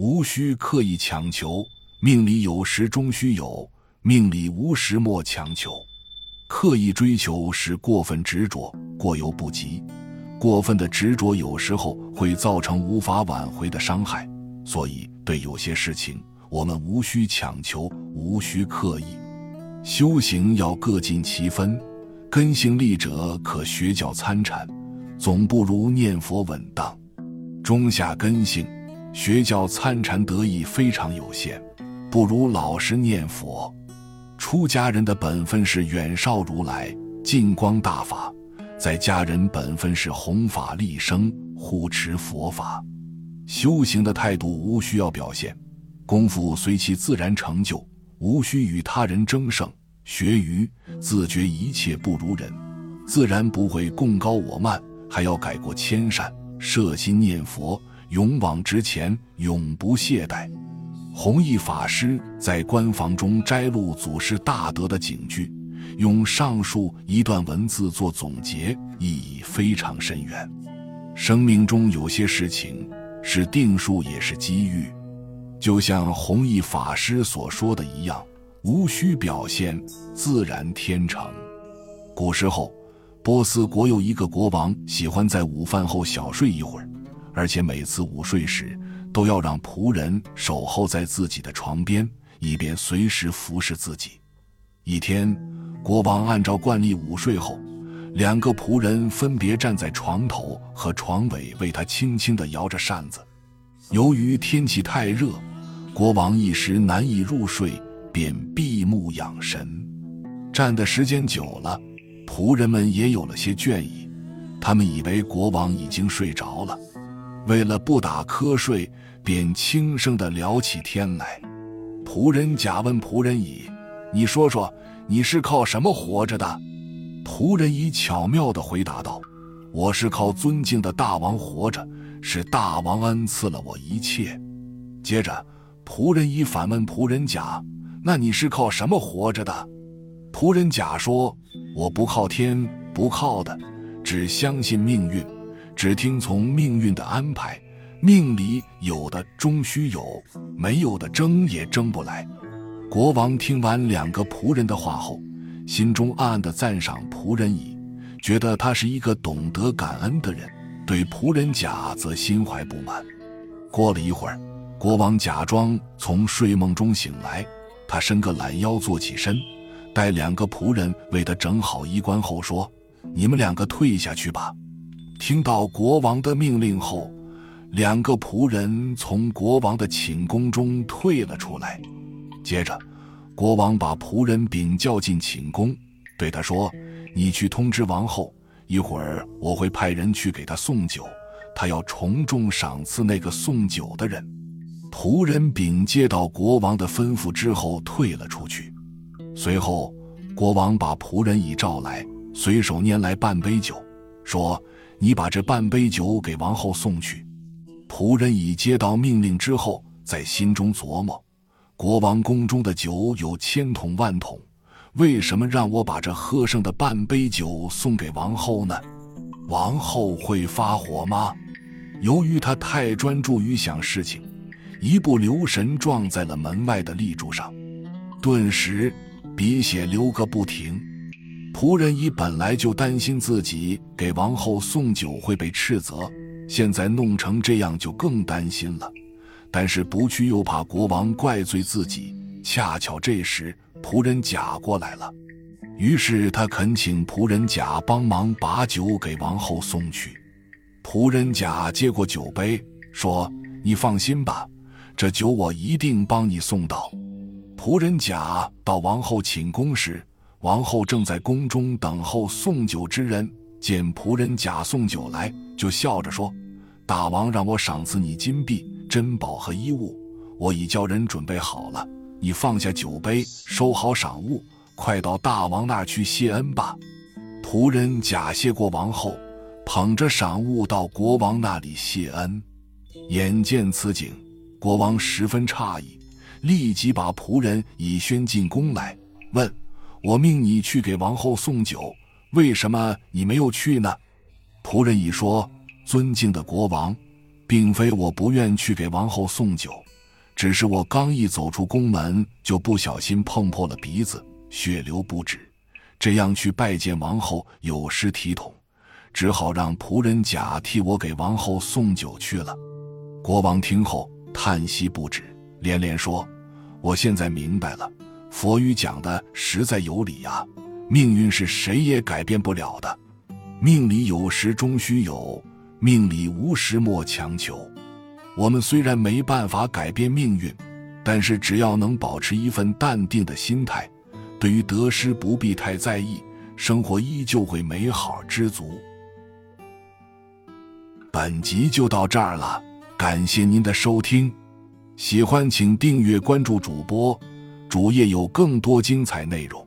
无需刻意强求。命里有时终须有，命里无时莫强求。刻意追求是过分执着，过犹不及。过分的执着有时候会造成无法挽回的伤害，所以对有些事情，我们无需强求，无需刻意。修行要各尽其分，根性利者可学教参禅，总不如念佛稳当。中下根性，学教参禅得益非常有限，不如老实念佛。出家人的本分是远绍如来，净光大法。在家人本分是弘法利生，护持佛法，修行的态度无需要表现，功夫随其自然成就，无需与他人争胜。学愚自觉一切不如人，自然不会共高我慢，还要改过迁善，摄心念佛，勇往直前，永不懈怠。弘一法师在官房中摘录祖师大德的警句。用上述一段文字做总结，意义非常深远。生命中有些事情是定数，也是机遇。就像弘一法师所说的一样，无需表现，自然天成。古时候，波斯国有一个国王，喜欢在午饭后小睡一会儿，而且每次午睡时都要让仆人守候在自己的床边，以便随时服侍自己。一天。国王按照惯例午睡后，两个仆人分别站在床头和床尾，为他轻轻地摇着扇子。由于天气太热，国王一时难以入睡，便闭目养神。站的时间久了，仆人们也有了些倦意，他们以为国王已经睡着了，为了不打瞌睡，便轻声地聊起天来。仆人甲问仆人乙：“你说说。”你是靠什么活着的？仆人乙巧妙地回答道：“我是靠尊敬的大王活着，是大王恩赐了我一切。”接着，仆人乙反问仆人甲：“那你是靠什么活着的？”仆人甲说：“我不靠天，不靠的，只相信命运，只听从命运的安排。命里有的终须有，没有的争也争不来。”国王听完两个仆人的话后，心中暗暗的赞赏仆人乙，觉得他是一个懂得感恩的人；对仆人甲则心怀不满。过了一会儿，国王假装从睡梦中醒来，他伸个懒腰坐起身，待两个仆人为他整好衣冠后说：“你们两个退下去吧。”听到国王的命令后，两个仆人从国王的寝宫中退了出来。接着，国王把仆人禀叫进寝宫，对他说：“你去通知王后，一会儿我会派人去给他送酒，他要重重赏赐那个送酒的人。”仆人禀接到国王的吩咐之后，退了出去。随后，国王把仆人乙召来，随手拈来半杯酒，说：“你把这半杯酒给王后送去。”仆人乙接到命令之后，在心中琢磨。国王宫中的酒有千桶万桶，为什么让我把这喝剩的半杯酒送给王后呢？王后会发火吗？由于他太专注于想事情，一不留神撞在了门外的立柱上，顿时鼻血流个不停。仆人乙本来就担心自己给王后送酒会被斥责，现在弄成这样就更担心了。但是不去又怕国王怪罪自己。恰巧这时仆人甲过来了，于是他恳请仆人甲帮忙把酒给王后送去。仆人甲接过酒杯，说：“你放心吧，这酒我一定帮你送到。”仆人甲到王后寝宫时，王后正在宫中等候送酒之人，见仆人甲送酒来，就笑着说：“大王让我赏赐你金币。”珍宝和衣物，我已叫人准备好了。你放下酒杯，收好赏物，快到大王那儿去谢恩吧。仆人假谢过王后，捧着赏物到国王那里谢恩。眼见此景，国王十分诧异，立即把仆人以宣进宫来，问：“我命你去给王后送酒，为什么你没有去呢？”仆人乙说：“尊敬的国王。”并非我不愿去给王后送酒，只是我刚一走出宫门，就不小心碰破了鼻子，血流不止。这样去拜见王后有失体统，只好让仆人甲替我给王后送酒去了。国王听后叹息不止，连连说：“我现在明白了，佛语讲的实在有理呀。命运是谁也改变不了的，命里有时终须有，命里无时莫强求。我们虽然没办法改变命运，但是只要能保持一份淡定的心态。”对于得失不必太在意，生活依旧会美好知足。本集就到这儿了，感谢您的收听，喜欢请订阅关注主播，主页有更多精彩内容。